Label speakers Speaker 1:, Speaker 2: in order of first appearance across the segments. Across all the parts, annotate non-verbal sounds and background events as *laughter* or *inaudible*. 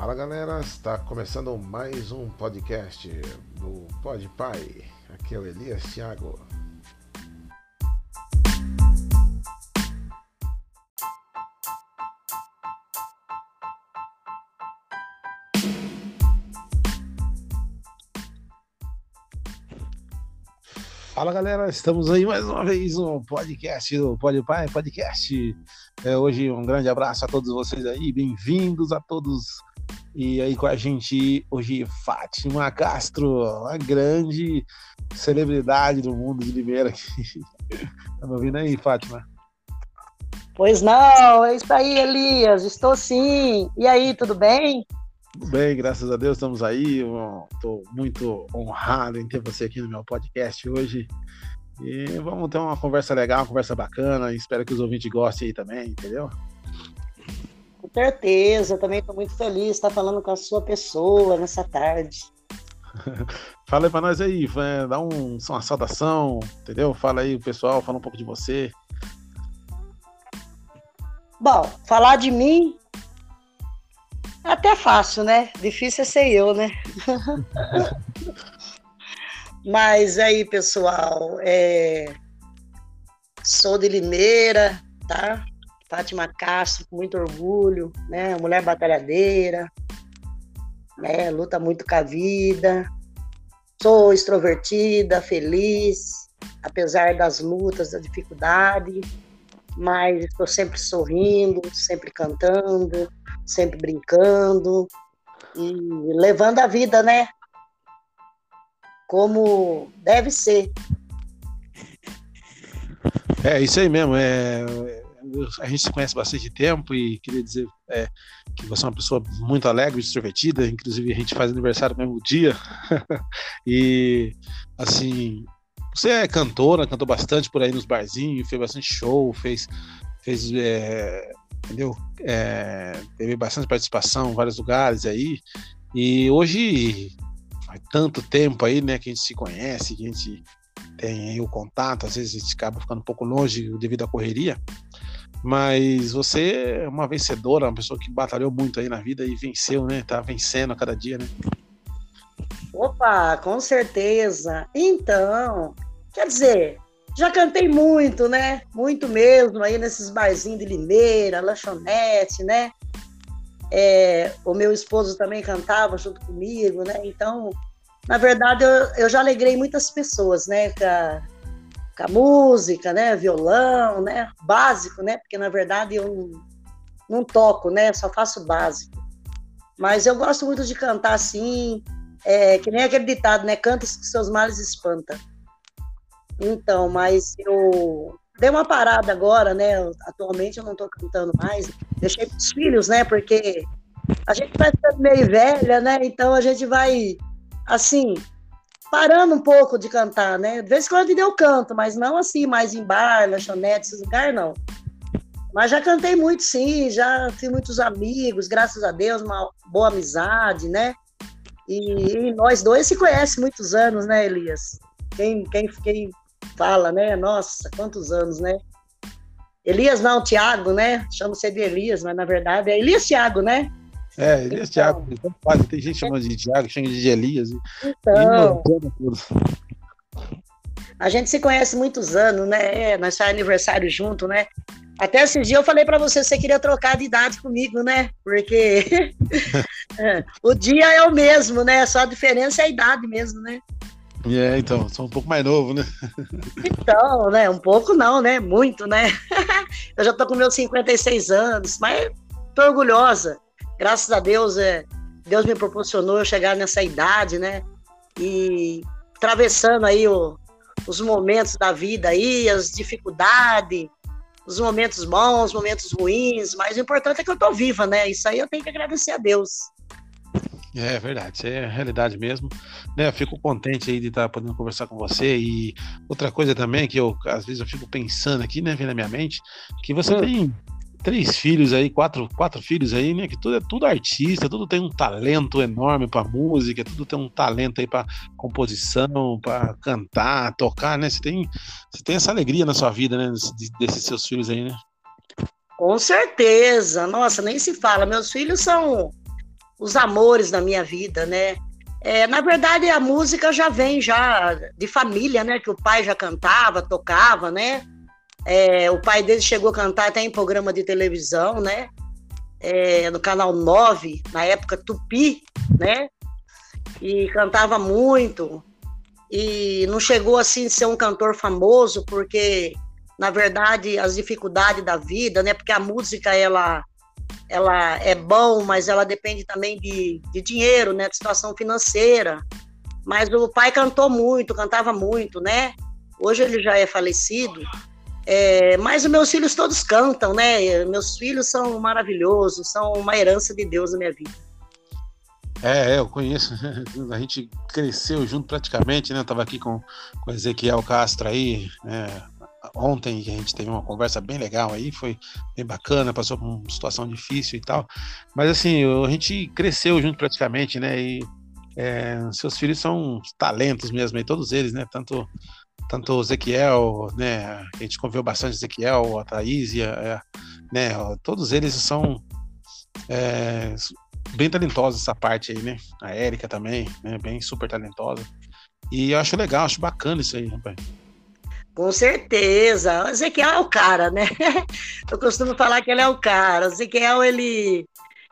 Speaker 1: Fala galera, está começando mais um podcast do Pod Pai. Aqui é o Elias Thiago. Fala galera, estamos aí mais uma vez no podcast do Pode Pai Podcast. É, hoje um grande abraço a todos vocês aí, bem-vindos a todos. E aí com a gente hoje Fátima Castro, a grande celebridade do mundo de Limeira. *laughs* tá me ouvindo aí, Fátima?
Speaker 2: Pois não, é isso aí, Elias, estou sim. E aí, tudo bem?
Speaker 1: Tudo bem, graças a Deus estamos aí. Estou muito honrado em ter você aqui no meu podcast hoje. E vamos ter uma conversa legal, uma conversa bacana. Espero que os ouvintes gostem aí também, entendeu?
Speaker 2: Com certeza, também estou muito feliz de estar falando com a sua pessoa nessa tarde. *laughs*
Speaker 1: fala aí para nós aí, dá um, uma saudação, entendeu? Fala aí o pessoal, fala um pouco de você.
Speaker 2: Bom, falar de mim é até fácil, né? Difícil é ser eu, né? *laughs* Mas aí, pessoal, é... sou de Limeira, tá? Fátima Castro, com muito orgulho, né? Mulher batalhadeira, né? Luta muito com a vida. Sou extrovertida, feliz, apesar das lutas, da dificuldade, mas estou sempre sorrindo, sempre cantando, sempre brincando e levando a vida, né? Como deve ser.
Speaker 1: É isso aí mesmo. É, a gente se conhece bastante tempo e queria dizer é, que você é uma pessoa muito alegre, extrovertida. Inclusive a gente faz aniversário no mesmo dia. *laughs* e assim, você é cantora, cantou bastante por aí nos barzinhos, fez bastante show, fez, fez é, entendeu? É, teve bastante participação em vários lugares aí. E hoje faz tanto tempo aí, né, que a gente se conhece, que a gente tem aí o contato, às vezes a gente acaba ficando um pouco longe devido à correria. Mas você é uma vencedora, uma pessoa que batalhou muito aí na vida e venceu, né? Tá vencendo a cada dia, né?
Speaker 2: Opa, com certeza. Então, quer dizer, já cantei muito, né? Muito mesmo, aí nesses barzinhos de Limeira, lanchonete, né? É, o meu esposo também cantava junto comigo, né? Então, na verdade, eu, eu já alegrei muitas pessoas, né? Com a, com a música, né? Violão, né? Básico, né? Porque, na verdade, eu não, não toco, né? Só faço básico. Mas eu gosto muito de cantar assim, é, que nem aquele ditado, né? Canta que seus males espanta. Então, mas eu dei uma parada agora, né? Atualmente eu não estou cantando mais. Deixei para os filhos, né? Porque a gente vai ficando meio velha, né? Então a gente vai, assim, parando um pouco de cantar, né? De vez em quando eu canto, mas não assim, mais em bar, lanchonete, esses lugares, não. Mas já cantei muito, sim, já tive muitos amigos, graças a Deus, uma boa amizade, né? E, e nós dois se conhecem muitos anos, né, Elias? Quem, quem, quem fala, né? Nossa, quantos anos, né? Elias não, Tiago, né? Chama-se de Elias, mas na verdade é Elias Tiago, né?
Speaker 1: É, Elias então, Tiago. Tem gente chamando de Tiago, chama de Elias.
Speaker 2: Então, a gente se conhece muitos anos, né? É, nós faz aniversário junto, né? Até esses dias eu falei para você, você queria trocar de idade comigo, né? Porque é, *laughs* o dia é o mesmo, né? Só a diferença é a idade mesmo, né?
Speaker 1: É, então, sou um pouco mais novo, né? *laughs*
Speaker 2: Então, né? Um pouco não, né? Muito, né? *laughs* Eu já tô com meus 56 anos, mas tô orgulhosa. Graças a Deus, é, Deus me proporcionou eu chegar nessa idade, né? E atravessando aí o, os momentos da vida aí, as dificuldades, os momentos bons, os momentos ruins, mas o importante é que eu tô viva, né? Isso aí eu tenho que agradecer a Deus.
Speaker 1: É verdade, isso é a realidade mesmo. Né, eu fico contente aí de estar podendo conversar com você. E outra coisa também que eu, às vezes, eu fico pensando aqui, né, vem na minha mente, que você hum. tem três filhos aí, quatro, quatro filhos aí, né? Que tudo é tudo artista, tudo tem um talento enorme para música, tudo tem um talento aí para composição, para cantar, tocar, né? Você tem, você tem essa alegria na sua vida, né? Desses seus filhos aí, né?
Speaker 2: Com certeza, nossa, nem se fala. Meus filhos são os amores da minha vida, né? É, na verdade, a música já vem já de família, né? Que o pai já cantava, tocava, né? É, o pai dele chegou a cantar até em programa de televisão, né? É, no canal 9, na época Tupi, né? E cantava muito. E não chegou assim a ser um cantor famoso, porque, na verdade, as dificuldades da vida, né? Porque a música, ela ela é bom, mas ela depende também de, de dinheiro, né, de situação financeira. Mas o pai cantou muito, cantava muito, né? Hoje ele já é falecido, é, mas os meus filhos todos cantam, né? Meus filhos são maravilhosos, são uma herança de Deus na minha vida.
Speaker 1: É, é eu conheço. *laughs* A gente cresceu junto praticamente, né? Eu tava aqui com, com Ezequiel Castro aí, é, ontem a gente teve uma conversa bem legal aí, foi bem bacana, passou por uma situação difícil e tal. Mas assim, a gente cresceu junto praticamente, né? E é, seus filhos são talentos mesmo, e todos eles, né? Tanto tanto o Ezequiel, né? A gente conviveu bastante Ezequiel, a Thaís, a, né? Todos eles são é, bem talentosos essa parte aí, né? A Érica também, né? Bem super talentosa. E eu acho legal, acho bacana isso aí, rapaz.
Speaker 2: Com certeza. O Ezequiel é o cara, né? *laughs* Eu costumo falar que ele é o cara. O Ezequiel, ele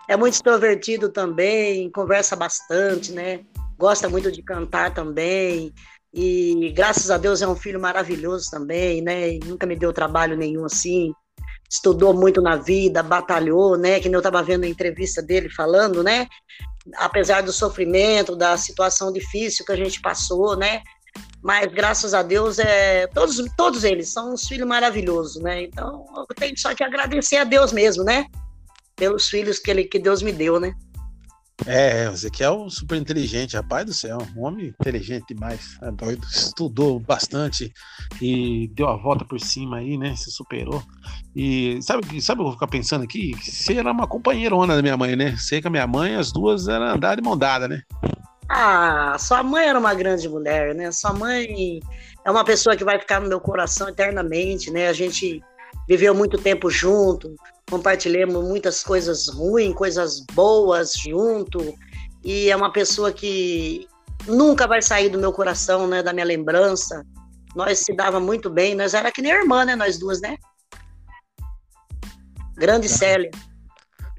Speaker 2: é muito extrovertido também, conversa bastante, né? Gosta muito de cantar também. E graças a Deus é um filho maravilhoso também, né? Nunca me deu trabalho nenhum assim. Estudou muito na vida, batalhou, né? Que eu estava vendo a entrevista dele falando, né? Apesar do sofrimento, da situação difícil que a gente passou, né? mas graças a Deus é todos todos eles são uns filhos maravilhosos, né? Então eu tenho só que agradecer a Deus mesmo, né? Pelos filhos que ele que Deus me deu, né?
Speaker 1: É, o Ezequiel super inteligente, rapaz do céu, um homem inteligente demais, é doido, estudou bastante e deu a volta por cima aí, né? Se superou. E sabe, sabe o que eu vou ficar pensando aqui? Você era uma companheirona da minha mãe, né? Sei que a minha mãe, as duas eram andar de mão dada, né?
Speaker 2: Ah, sua mãe era uma grande mulher, né? Sua mãe é uma pessoa que vai ficar no meu coração eternamente, né? A gente viveu muito tempo junto, compartilhamos muitas coisas ruins, coisas boas junto, e é uma pessoa que nunca vai sair do meu coração, né? Da minha lembrança. Nós se dava muito bem, nós era que nem irmã, né? Nós duas, né? Grande Célia.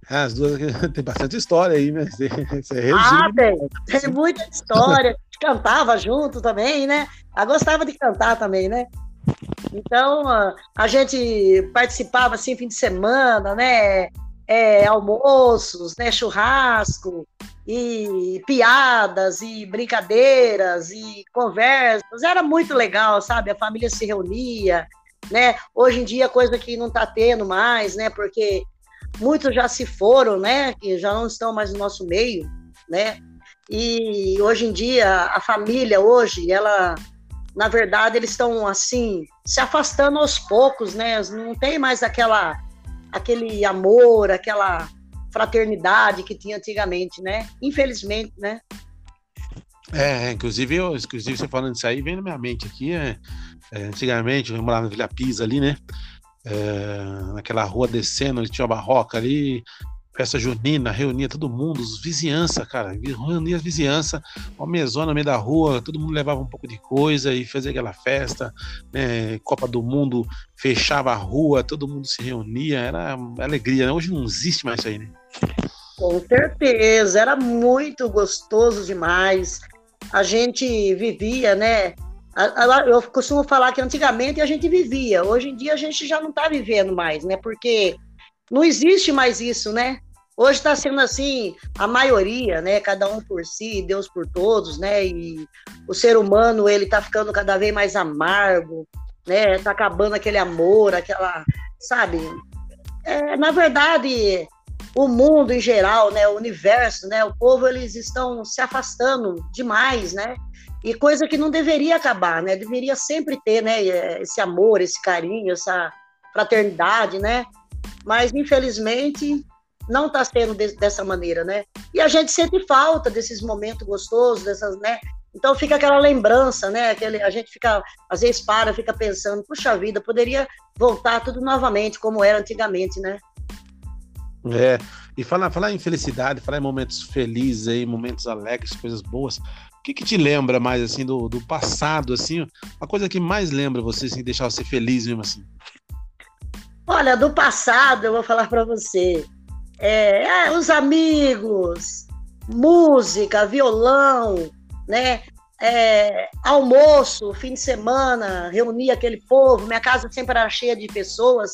Speaker 1: Ah, as duas *laughs* tem bastante história aí, né? Você,
Speaker 2: você ah, tem. Tem muita história. Cantava junto também, né? Eu gostava de cantar também, né? Então, a gente participava assim, fim de semana, né? É, almoços, né? Churrasco, e piadas, e brincadeiras, e conversas. Era muito legal, sabe? A família se reunia, né? Hoje em dia, coisa que não está tendo mais, né? Porque muitos já se foram, né? Que já não estão mais no nosso meio, né? E hoje em dia a família hoje, ela, na verdade, eles estão assim se afastando aos poucos, né? Não tem mais aquela, aquele amor, aquela fraternidade que tinha antigamente, né? Infelizmente, né?
Speaker 1: É, inclusive, eu, inclusive você falando isso aí, vem na minha mente aqui, é, é, antigamente, eu morava na Vila Pisa ali, né? é, naquela rua descendo, tinha uma barroca ali, festa junina, reunia todo mundo, os vizinhança, cara, reunia as vizinhança, uma mesona no meio da rua, todo mundo levava um pouco de coisa e fazia aquela festa, né, Copa do Mundo, fechava a rua, todo mundo se reunia, era alegria, né? hoje não existe mais isso aí, né?
Speaker 2: Com certeza, era muito gostoso demais, a gente vivia, né, eu costumo falar que antigamente a gente vivia, hoje em dia a gente já não está vivendo mais, né? Porque não existe mais isso, né? Hoje está sendo assim, a maioria, né? Cada um por si, Deus por todos, né? E o ser humano, ele está ficando cada vez mais amargo, né? Está acabando aquele amor, aquela, sabe? É, na verdade, o mundo em geral, né? O universo, né? O povo, eles estão se afastando demais, né? e coisa que não deveria acabar, né? Deveria sempre ter, né? Esse amor, esse carinho, essa fraternidade, né? Mas infelizmente não está sendo de, dessa maneira, né? E a gente sente falta desses momentos gostosos, dessas, né? Então fica aquela lembrança, né? Aquele, a gente fica, às vezes para, fica pensando, puxa vida, poderia voltar tudo novamente como era antigamente, né?
Speaker 1: É, E falar, falar em felicidade, falar em momentos felizes aí, momentos alegres, coisas boas. O que, que te lembra mais assim do, do passado, assim? A coisa que mais lembra você, assim, deixar você feliz mesmo assim?
Speaker 2: Olha, do passado, eu vou falar para você. É, é, os amigos, música, violão, né? É, almoço, fim de semana, reunia aquele povo. Minha casa sempre era cheia de pessoas,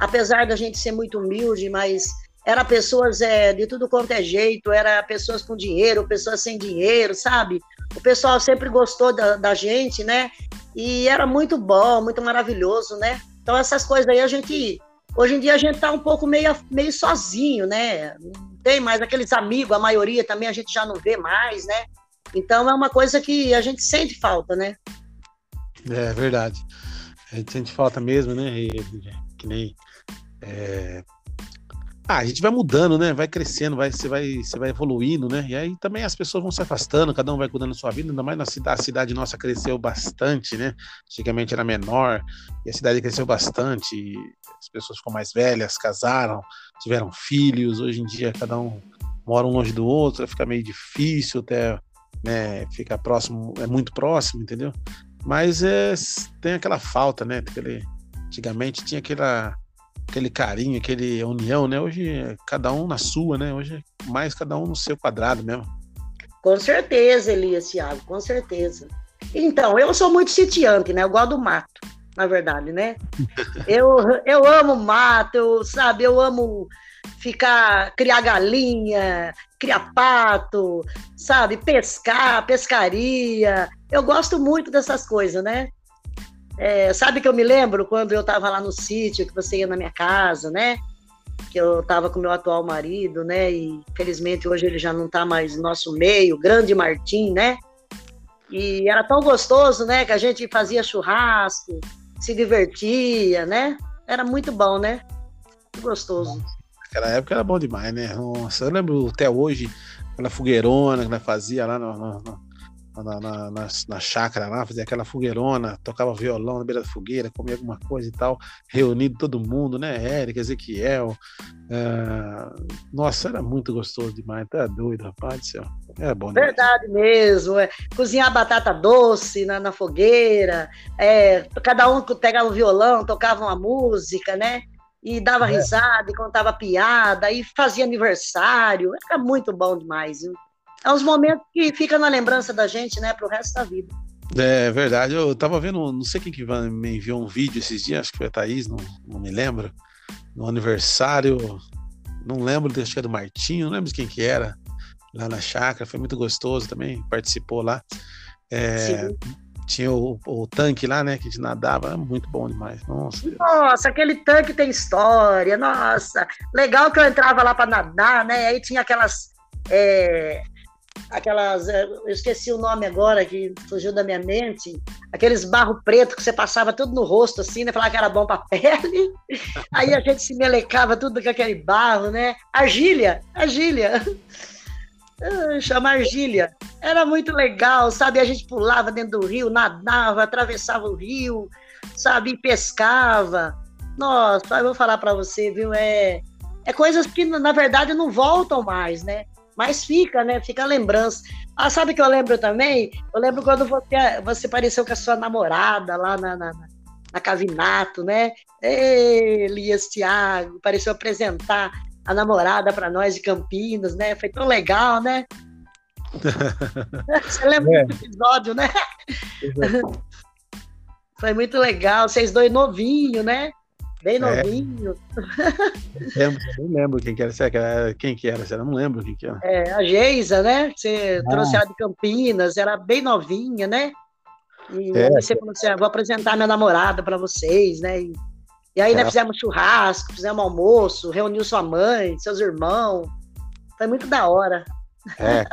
Speaker 2: apesar da gente ser muito humilde, mas era pessoas é, de tudo quanto é jeito, era pessoas com dinheiro, pessoas sem dinheiro, sabe? O pessoal sempre gostou da, da gente, né? E era muito bom, muito maravilhoso, né? Então essas coisas aí a gente Hoje em dia a gente está um pouco meio, meio sozinho, né? Não tem mais aqueles amigos, a maioria também a gente já não vê mais, né? Então é uma coisa que a gente sente falta, né?
Speaker 1: É verdade. A gente sente falta mesmo, né? E, que nem. É... Ah, a gente vai mudando, né? Vai crescendo, vai, você, vai, você vai evoluindo, né? E aí também as pessoas vão se afastando, cada um vai cuidando da sua vida, ainda mais na cidade. A cidade nossa cresceu bastante, né? Antigamente era menor, e a cidade cresceu bastante. as pessoas ficam mais velhas, casaram, tiveram filhos. Hoje em dia, cada um mora um longe do outro, fica meio difícil até né, ficar próximo, é muito próximo, entendeu? Mas é, tem aquela falta, né? Aquele, antigamente tinha aquela aquele carinho, aquele união, né? Hoje é cada um na sua, né? Hoje é mais cada um no seu quadrado mesmo.
Speaker 2: Com certeza, Elias Thiago, com certeza. Então, eu sou muito sitiante, né? Eu gosto do mato, na verdade, né? *laughs* eu, eu amo mato, eu, sabe? Eu amo ficar, criar galinha, criar pato, sabe? Pescar, pescaria. Eu gosto muito dessas coisas, né? É, sabe que eu me lembro quando eu estava lá no sítio, que você ia na minha casa, né? Que eu estava com meu atual marido, né? E felizmente hoje ele já não está mais no nosso meio, grande Martim, né? E era tão gostoso, né? Que a gente fazia churrasco, se divertia, né? Era muito bom, né? Muito gostoso.
Speaker 1: Naquela época era bom demais, né? Nossa, eu lembro até hoje, aquela fogueirona que nós fazia lá no, no na, na, na, na chácara lá, fazia aquela fogueirona, tocava violão na beira da fogueira, comia alguma coisa e tal, reunido todo mundo, né? Érica, Ezequiel. Uh, nossa, era muito gostoso demais, tá doido, rapaz do céu. Era bom
Speaker 2: demais. Verdade mesmo. É. Cozinhar batata doce na, na fogueira, é, cada um pegava um violão, tocava uma música, né? E dava é. risada, e contava piada, e fazia aniversário. Era muito bom demais, viu? É uns momentos que ficam na lembrança da gente, né, pro resto da vida.
Speaker 1: É verdade, eu tava vendo, não sei quem que me enviou um vídeo esses dias, acho que foi a Thaís, não, não me lembro, no aniversário, não lembro, acho que é do Martinho, não lembro de quem que era, lá na chácara, foi muito gostoso também, participou lá. É, tinha o, o, tanque lá, né, que a gente nadava, muito bom demais. Nossa.
Speaker 2: Nossa, aquele tanque tem história, nossa. Legal que eu entrava lá para nadar, né? Aí tinha aquelas é, aquelas. É, eu esqueci o nome agora, que fugiu da minha mente. Aqueles barro preto que você passava tudo no rosto, assim, né? Falava que era bom pra *laughs* pele. Aí a gente se melecava tudo com aquele barro, né? Argília, argília. Ah, chama argília. Era muito legal, sabe? A gente pulava dentro do rio, nadava, atravessava o rio, sabe? E pescava. Nossa, eu vou falar para você, viu? É, é coisas que, na verdade, não voltam mais, né? Mas fica, né? Fica a lembrança. Ah, sabe que eu lembro também? Eu lembro quando você, você apareceu com a sua namorada lá na, na, na Cavinato, né? Ei, Elias Thiago, apareceu apresentar a namorada para nós de Campinas, né? Foi tão legal, né? *laughs* Você lembra é. desse episódio, né? Foi muito legal, vocês dois novinhos, né? Bem é. novinho.
Speaker 1: É. *laughs* Lembro, não lembro quem que era. Quem que era? Eu não lembro quem que era.
Speaker 2: É, a Geisa, né? Você ah. trouxe ela de Campinas, era bem novinha, né? E é. você falou assim: ah, vou apresentar minha namorada para vocês, né? E, e aí, né, fizemos churrasco, fizemos almoço, reuniu sua mãe, seus irmãos. Foi muito da hora.
Speaker 1: É,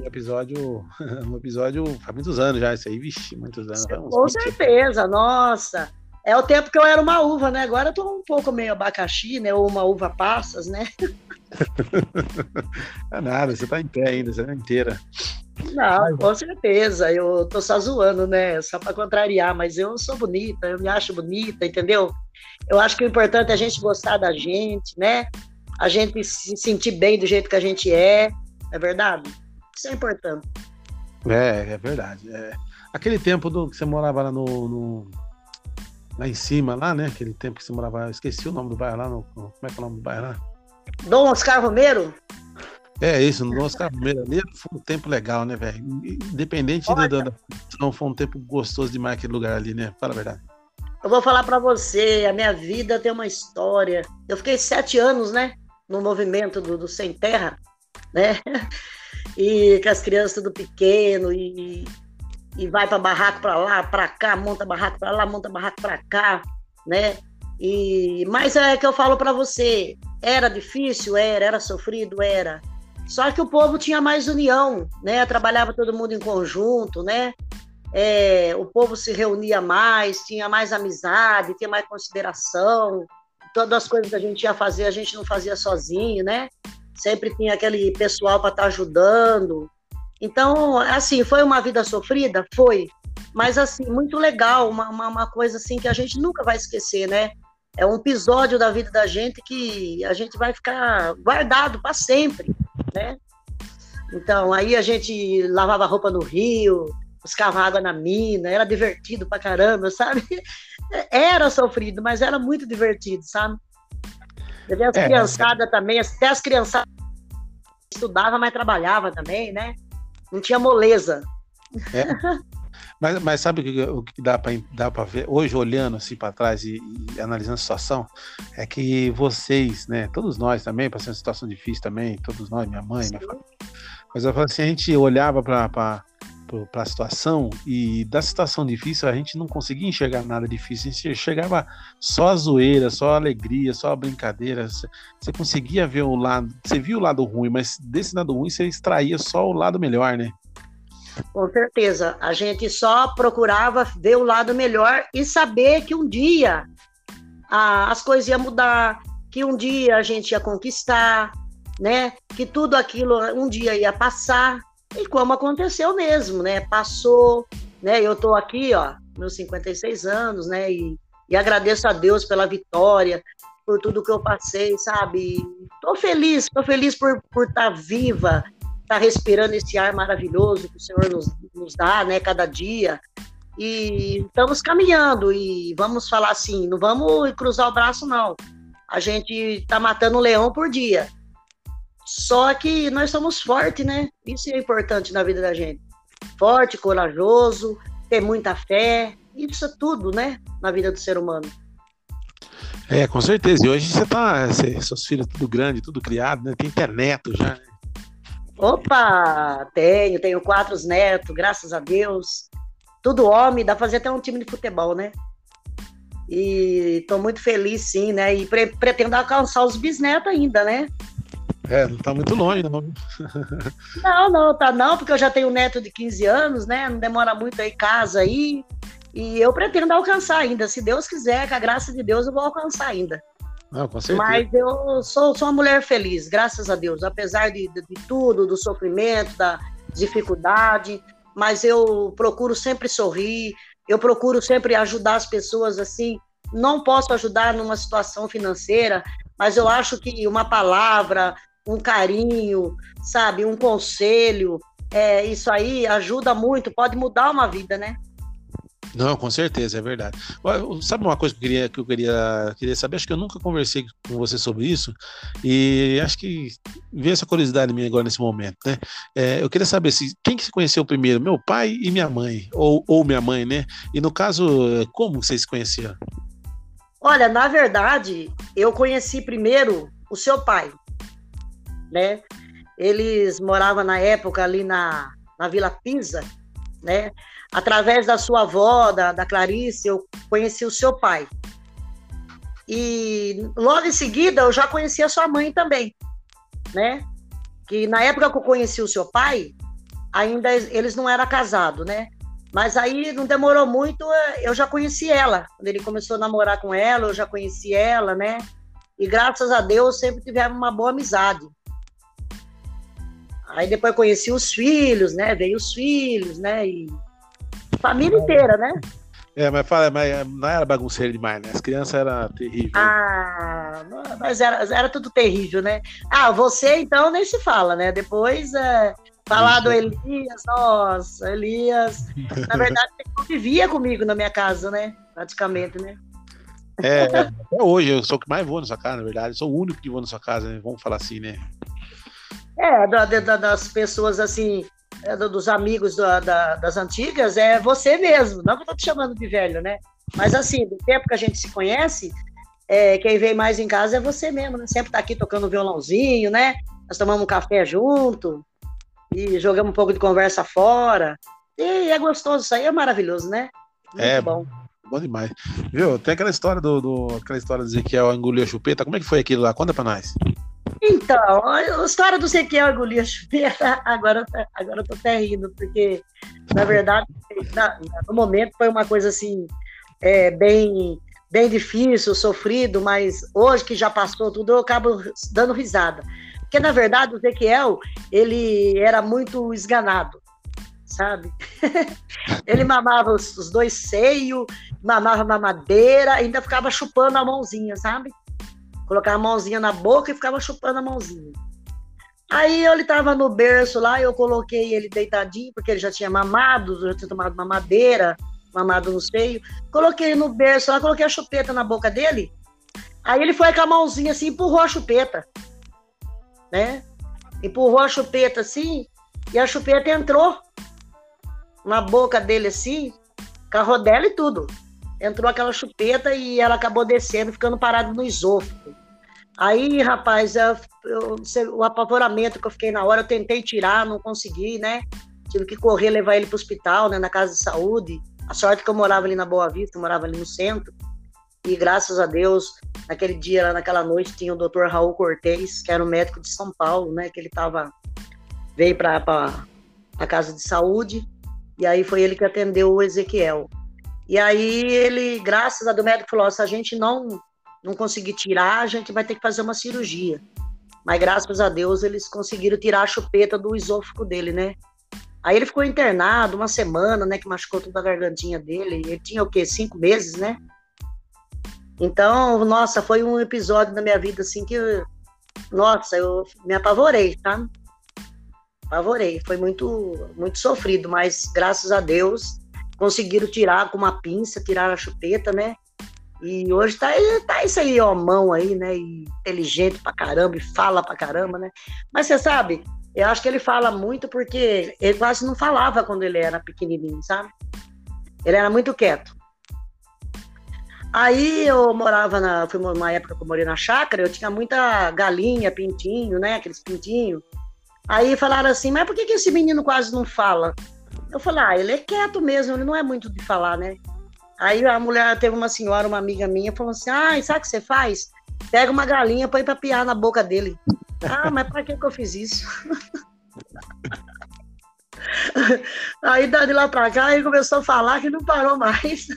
Speaker 1: um episódio, *laughs* um episódio faz muitos anos já, isso aí, vixe, muitos anos.
Speaker 2: Com certeza, nossa. É o tempo que eu era uma uva, né? Agora eu tô um pouco meio abacaxi, né? Ou uma uva passas, né? *laughs*
Speaker 1: é nada, você tá em pé ainda, você tá inteira.
Speaker 2: Não, com certeza. Eu tô só zoando, né? Só para contrariar, mas eu sou bonita, eu me acho bonita, entendeu? Eu acho que o importante é a gente gostar da gente, né? a gente se sentir bem do jeito que a gente é, é verdade? Isso é importante.
Speaker 1: É, é verdade. É. Aquele tempo do, que você morava lá no, no, lá em cima, lá, né? Aquele tempo que você morava, eu esqueci o nome do bairro lá, no, como é que é o nome do bairro lá?
Speaker 2: Dom Oscar Romero?
Speaker 1: É isso, no Oscar Romero ali foi um tempo legal, né, velho? Independente da, da, não foi um tempo gostoso demais aquele lugar ali, né? Fala a verdade.
Speaker 2: Eu vou falar para você, a minha vida tem uma história. Eu fiquei sete anos, né? No movimento do, do Sem Terra, né? *laughs* E com as crianças tudo pequeno e, e vai para barraco para lá, para cá, monta barraco para lá, monta barraco para cá, né? E mas é que eu falo para você, era difícil, era, era sofrido, era. Só que o povo tinha mais união, né? Trabalhava todo mundo em conjunto, né? É, o povo se reunia mais, tinha mais amizade, tinha mais consideração. Todas as coisas que a gente ia fazer, a gente não fazia sozinho, né? Sempre tinha aquele pessoal para estar tá ajudando. Então, assim, foi uma vida sofrida? Foi. Mas, assim, muito legal, uma, uma, uma coisa assim que a gente nunca vai esquecer, né? É um episódio da vida da gente que a gente vai ficar guardado para sempre, né? Então, aí a gente lavava roupa no rio, buscava água na mina, era divertido pra caramba, sabe? *laughs* Era sofrido, mas era muito divertido, sabe? As é, criançadas é. também, até as criançadas estudava, mas trabalhava também, né? Não tinha moleza.
Speaker 1: É. Mas, mas sabe o que, o que dá para ver hoje, olhando assim para trás e, e, analisando a situação? É que vocês, né, todos nós também, passando uma situação difícil também, todos nós, minha mãe, minha família. Mas eu falo assim, a gente olhava para para a situação e da situação difícil a gente não conseguia enxergar nada difícil, a gente chegava só a zoeira, só a alegria, só a brincadeira. Você conseguia ver o lado, você viu o lado ruim, mas desse lado ruim você extraía só o lado melhor, né?
Speaker 2: Com certeza, a gente só procurava ver o lado melhor e saber que um dia ah, as coisas iam mudar, que um dia a gente ia conquistar, né? Que tudo aquilo um dia ia passar e como aconteceu mesmo, né? Passou, né? Eu estou aqui, ó, meus 56 anos, né? E, e agradeço a Deus pela vitória, por tudo que eu passei, sabe? Estou feliz, estou feliz por estar por tá viva, estar tá respirando esse ar maravilhoso que o Senhor nos, nos dá, né? Cada dia. E estamos caminhando e vamos falar assim, não vamos cruzar o braço, não. A gente está matando um leão por dia. Só que nós somos fortes, né? Isso é importante na vida da gente. Forte, corajoso, ter muita fé, isso é tudo, né? Na vida do ser humano.
Speaker 1: É, com certeza. E hoje você tá, você, seus filhos tudo grande, tudo criado, né? Tem neto já. Né?
Speaker 2: Opa, tenho, tenho quatro netos, graças a Deus. Tudo homem, dá pra fazer até um time de futebol, né? E estou muito feliz, sim, né? E pre pretendo alcançar os bisnetos ainda, né?
Speaker 1: É, não tá muito longe, não. *laughs*
Speaker 2: Não, não, tá não, porque eu já tenho um neto de 15 anos, né? Não demora muito aí casa aí. E eu pretendo alcançar ainda. Se Deus quiser, com a graça de Deus, eu vou alcançar ainda.
Speaker 1: Não, com certeza.
Speaker 2: Mas eu sou, sou uma mulher feliz, graças a Deus. Apesar de, de, de tudo, do sofrimento, da dificuldade, mas eu procuro sempre sorrir, eu procuro sempre ajudar as pessoas assim. Não posso ajudar numa situação financeira, mas eu acho que uma palavra, um carinho, sabe, um conselho, é, isso aí ajuda muito, pode mudar uma vida, né?
Speaker 1: Não, com certeza, é verdade. Sabe uma coisa que eu queria, que eu queria, queria saber? Acho que eu nunca conversei com você sobre isso e acho que veio essa curiosidade minha agora nesse momento, né? É, eu queria saber se quem que se conheceu primeiro, meu pai e minha mãe, ou, ou minha mãe, né? E no caso, como vocês se conheceram?
Speaker 2: Olha, na verdade, eu conheci primeiro o seu pai né? Eles moravam na época ali na, na Vila Pisa, né? Através da sua avó, da, da Clarice, eu conheci o seu pai. E logo em seguida eu já conheci a sua mãe também, né? Que na época que eu conheci o seu pai, ainda eles não eram casados, né? Mas aí não demorou muito, eu já conheci ela. Quando ele começou a namorar com ela, eu já conheci ela, né? E graças a Deus sempre tivemos uma boa amizade. Aí depois conheci os filhos, né? Veio os filhos, né? E família inteira, né?
Speaker 1: É, mas fala, mas não era bagunceiro demais, né? As crianças eram terríveis.
Speaker 2: Ah, mas era, era tudo terrível, né? Ah, você então nem se fala, né? Depois é, falar do Elias, nossa, Elias. Na verdade, ele convivia comigo na minha casa, né? Praticamente, né?
Speaker 1: É, até hoje eu sou o que mais vou na sua casa, na verdade. Eu sou o único que vou na sua casa, né? Vamos falar assim, né?
Speaker 2: É, da, da, das pessoas assim, é, dos amigos da, da, das antigas, é você mesmo. Não que eu tô te chamando de velho, né? Mas assim, do tempo que a gente se conhece, é, quem vem mais em casa é você mesmo, né? Sempre tá aqui tocando violãozinho, né? Nós tomamos um café junto e jogamos um pouco de conversa fora. E é gostoso, isso aí é maravilhoso, né?
Speaker 1: Muito é bom bom demais. Viu? Tem aquela história do, do aquela história do Ezequiel engoliu a chupeta. Como é que foi aquilo lá? Conta pra nós.
Speaker 2: Então, a história do Ezequiel engolir a *laughs* agora, agora eu tô até rindo, porque, na verdade, na, no momento foi uma coisa assim, é, bem, bem difícil, sofrido, mas hoje que já passou tudo, eu acabo dando risada. Porque, na verdade, o Ezequiel, ele era muito esganado sabe? *laughs* ele mamava os, os dois seios, mamava mamadeira, ainda ficava chupando a mãozinha, sabe? Colocava a mãozinha na boca e ficava chupando a mãozinha. Aí ele tava no berço lá, eu coloquei ele deitadinho, porque ele já tinha mamado, já tinha tomado mamadeira, mamado no seio. Coloquei no berço lá, coloquei a chupeta na boca dele. Aí ele foi com a mãozinha assim, empurrou a chupeta, né? Empurrou a chupeta assim, e a chupeta entrou na boca dele assim, com a rodela e tudo. Entrou aquela chupeta e ela acabou descendo, ficando parada no esôfago. Aí, rapaz, eu, eu, o apavoramento que eu fiquei na hora, eu tentei tirar, não consegui, né? Tive que correr, levar ele para o hospital, né, na casa de saúde. A sorte que eu morava ali na Boa Vista, morava ali no centro. E graças a Deus, naquele dia, naquela noite, tinha o doutor Raul Cortez, que era um médico de São Paulo, né? Que ele tava, veio para a casa de saúde e aí foi ele que atendeu o Ezequiel. E aí ele, graças a Deus, o médico falou: se a gente não, não conseguir tirar, a gente vai ter que fazer uma cirurgia. Mas graças a Deus eles conseguiram tirar a chupeta do esôfago dele, né? Aí ele ficou internado uma semana, né? Que machucou toda a gargantinha dele. Ele tinha o quê? Cinco meses, né? Então, nossa, foi um episódio da minha vida assim que, nossa, eu me apavorei, tá? apavorei. Foi muito, muito sofrido, mas graças a Deus conseguiram tirar com uma pinça, tirar a chupeta, né? E hoje tá, tá isso aí, ó, mão aí, né? E inteligente pra caramba, e fala pra caramba, né? Mas você sabe, eu acho que ele fala muito porque ele quase não falava quando ele era pequenininho, sabe? Ele era muito quieto. Aí eu morava na. Foi uma época que eu morei na chácara, eu tinha muita galinha, pintinho, né? Aqueles pintinhos. Aí falaram assim, mas por que, que esse menino quase não fala? Eu falei, ah, ele é quieto mesmo, ele não é muito de falar, né? Aí a mulher, teve uma senhora, uma amiga minha, falou assim, ah, sabe o que você faz? Pega uma galinha, põe pra piar na boca dele. ah, mas pra que que eu fiz isso? *laughs* Aí de lá pra cá, ele começou a falar que não parou mais. *laughs*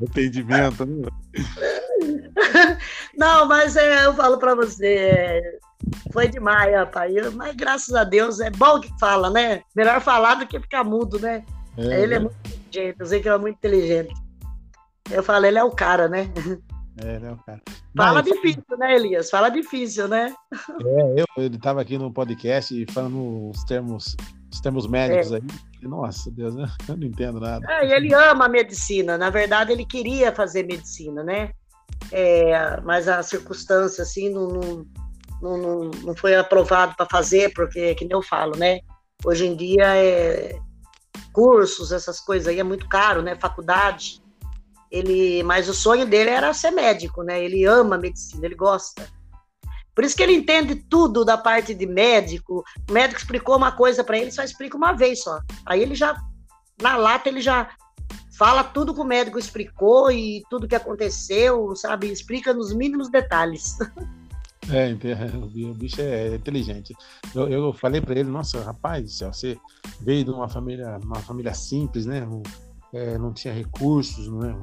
Speaker 1: Entendimento, né? *laughs*
Speaker 2: Não, mas é, eu falo pra você, é, foi demais, rapaz. Mas graças a Deus é bom que fala, né? Melhor falar do que ficar mudo, né? É, ele é muito inteligente, eu sei que ele é muito inteligente. Eu falo, ele é o cara, né?
Speaker 1: É, ele é o cara.
Speaker 2: Fala Mas, difícil, né, Elias? Fala difícil, né?
Speaker 1: É, eu, ele estava aqui no podcast falando os termos, os termos médicos é. aí. Nossa, Deus, né? eu não entendo nada.
Speaker 2: É, ele ama a medicina. Na verdade, ele queria fazer medicina, né? É, mas a circunstância, assim, não, não não, não, não foi aprovado para fazer, porque, que nem eu falo, né? Hoje em dia, é, cursos, essas coisas aí é muito caro, né? Faculdade. Ele, mas o sonho dele era ser médico, né? Ele ama medicina, ele gosta. Por isso que ele entende tudo da parte de médico. O médico explicou uma coisa para ele, só explica uma vez só. Aí ele já, na lata, ele já fala tudo que o médico explicou e tudo que aconteceu, sabe? Explica nos mínimos detalhes. *laughs*
Speaker 1: É, o bicho é inteligente. Eu, eu falei para ele, nossa, rapaz você veio de uma família, uma família simples, né? É, não tinha recursos, né?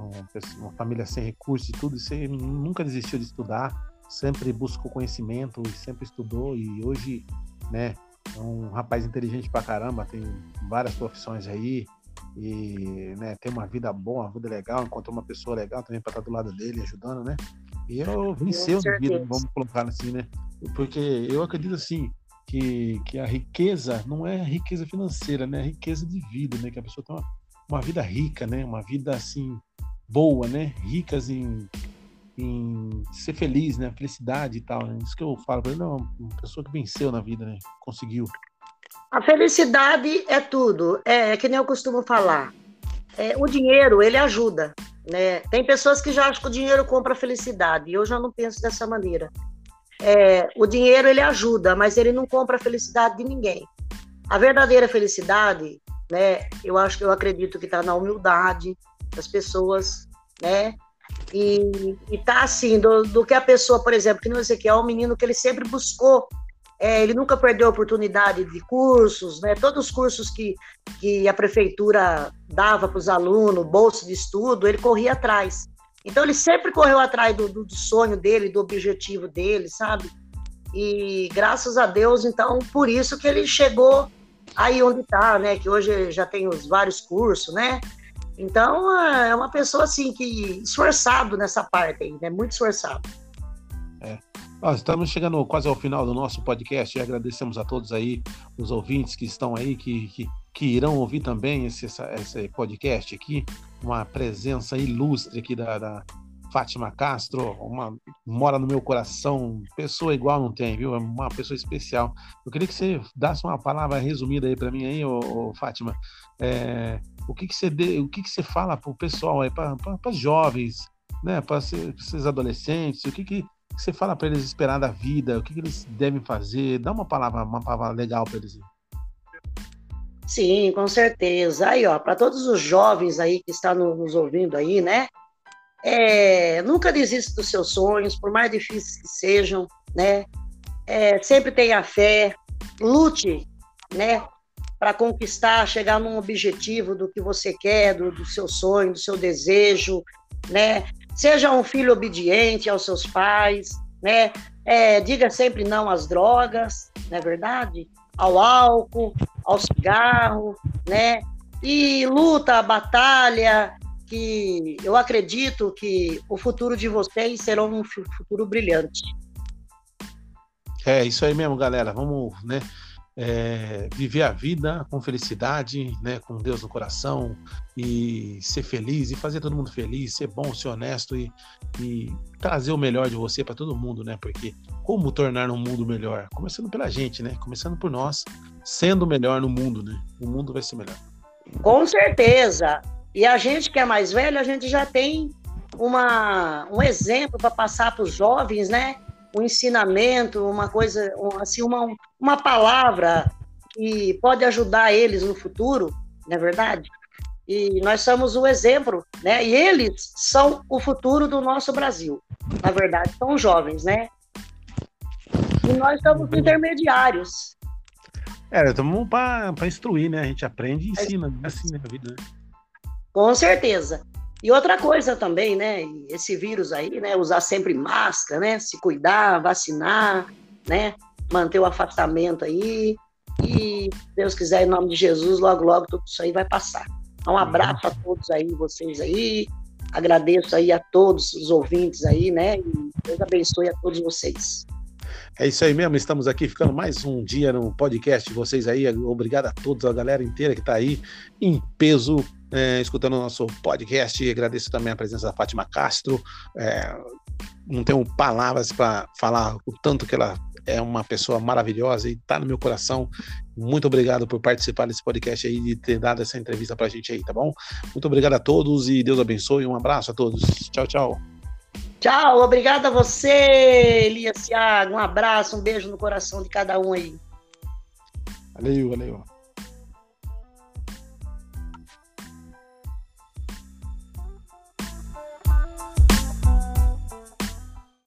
Speaker 1: uma família sem recursos e tudo, você nunca desistiu de estudar, sempre buscou conhecimento e sempre estudou, e hoje, né, é um rapaz inteligente pra caramba, tem várias profissões aí, e né, ter uma vida boa, uma vida legal, encontrar uma pessoa legal também para estar do lado dele, ajudando, né? E eu venceu na vida, vamos colocar assim, né? Porque eu acredito assim que, que a riqueza não é riqueza financeira, né? É riqueza de vida, né? Que a pessoa tem uma, uma vida rica, né? Uma vida assim boa, né? Ricas em, em ser feliz, né? Felicidade e tal. Né? Isso que eu falo para ele, não, uma pessoa que venceu na vida, né? Conseguiu.
Speaker 2: A felicidade é tudo. É, é que nem eu costumo falar. É, o dinheiro, ele ajuda. Né? Tem pessoas que já acham que o dinheiro compra felicidade. Eu já não penso dessa maneira. É, o dinheiro, ele ajuda, mas ele não compra a felicidade de ninguém. A verdadeira felicidade, né? Eu acho que eu acredito que está na humildade das pessoas, né? E, e tá assim, do, do, que a pessoa, por exemplo, que não sei que é um menino que ele sempre buscou é, ele nunca perdeu a oportunidade de cursos, né? Todos os cursos que, que a prefeitura dava para os alunos, bolsa de estudo, ele corria atrás. Então ele sempre correu atrás do, do, sonho dele, do objetivo dele, sabe? E graças a Deus, então, por isso que ele chegou aí onde está, né? Que hoje já tem os vários cursos, né? Então é uma pessoa assim que esforçado nessa parte aí, né? Muito esforçado.
Speaker 1: É. estamos chegando quase ao final do nosso podcast e agradecemos a todos aí, os ouvintes que estão aí, que, que, que irão ouvir também esse, essa, esse podcast aqui. Uma presença ilustre aqui da, da Fátima Castro, uma, mora no meu coração, pessoa igual não tem, viu? É uma pessoa especial. Eu queria que você desse uma palavra resumida aí para mim aí, ô, ô Fátima. É, o que que você dê, o que que você fala para o pessoal aí, para jovens, né, para esses adolescentes, o que que que você fala para eles esperar da vida? O que, que, eles devem fazer? Dá uma palavra, uma palavra legal para eles.
Speaker 2: Sim, com certeza. Aí, ó, para todos os jovens aí que estão nos ouvindo aí, né? É, nunca desista dos seus sonhos, por mais difíceis que sejam, né? É, sempre tenha fé, lute, né? Para conquistar, chegar num objetivo do que você quer, do, do seu sonho, do seu desejo, né? Seja um filho obediente aos seus pais, né? É, diga sempre não às drogas, não é verdade? Ao álcool, ao cigarro, né? E luta, batalha, que eu acredito que o futuro de vocês será um futuro brilhante.
Speaker 1: É isso aí mesmo, galera. Vamos, né? É, viver a vida com felicidade, né, com Deus no coração e ser feliz e fazer todo mundo feliz, ser bom, ser honesto e, e trazer o melhor de você para todo mundo, né? Porque como tornar um mundo melhor? Começando pela gente, né? Começando por nós, sendo melhor no mundo, né? O mundo vai ser melhor.
Speaker 2: Com certeza. E a gente que é mais velho, a gente já tem uma, um exemplo para passar para os jovens, né? Um ensinamento, uma coisa, assim, uma, uma palavra que pode ajudar eles no futuro, não é verdade? E nós somos o exemplo, né? E eles são o futuro do nosso Brasil. Na verdade, são jovens, né? E nós somos intermediários.
Speaker 1: É, estamos para instruir, né? A gente aprende e ensina, é assim na vida. Né?
Speaker 2: Com certeza. E outra coisa também, né? Esse vírus aí, né? Usar sempre máscara, né? Se cuidar, vacinar, né? Manter o afastamento aí. E, Deus quiser, em nome de Jesus, logo, logo tudo isso aí vai passar. Um abraço a todos aí, vocês aí. Agradeço aí a todos os ouvintes aí, né? E Deus abençoe a todos vocês.
Speaker 1: É isso aí mesmo, estamos aqui ficando mais um dia no podcast de vocês aí. Obrigado a todos, a galera inteira que está aí em peso é, escutando o nosso podcast. Agradeço também a presença da Fátima Castro. É, não tenho palavras para falar o tanto que ela é uma pessoa maravilhosa e está no meu coração. Muito obrigado por participar desse podcast aí e ter dado essa entrevista para a gente aí, tá bom? Muito obrigado a todos e Deus abençoe. Um abraço a todos. Tchau, tchau.
Speaker 2: Tchau, obrigado a você, Elias Thiago. Um abraço, um beijo no coração de cada um aí.
Speaker 1: Valeu, valeu.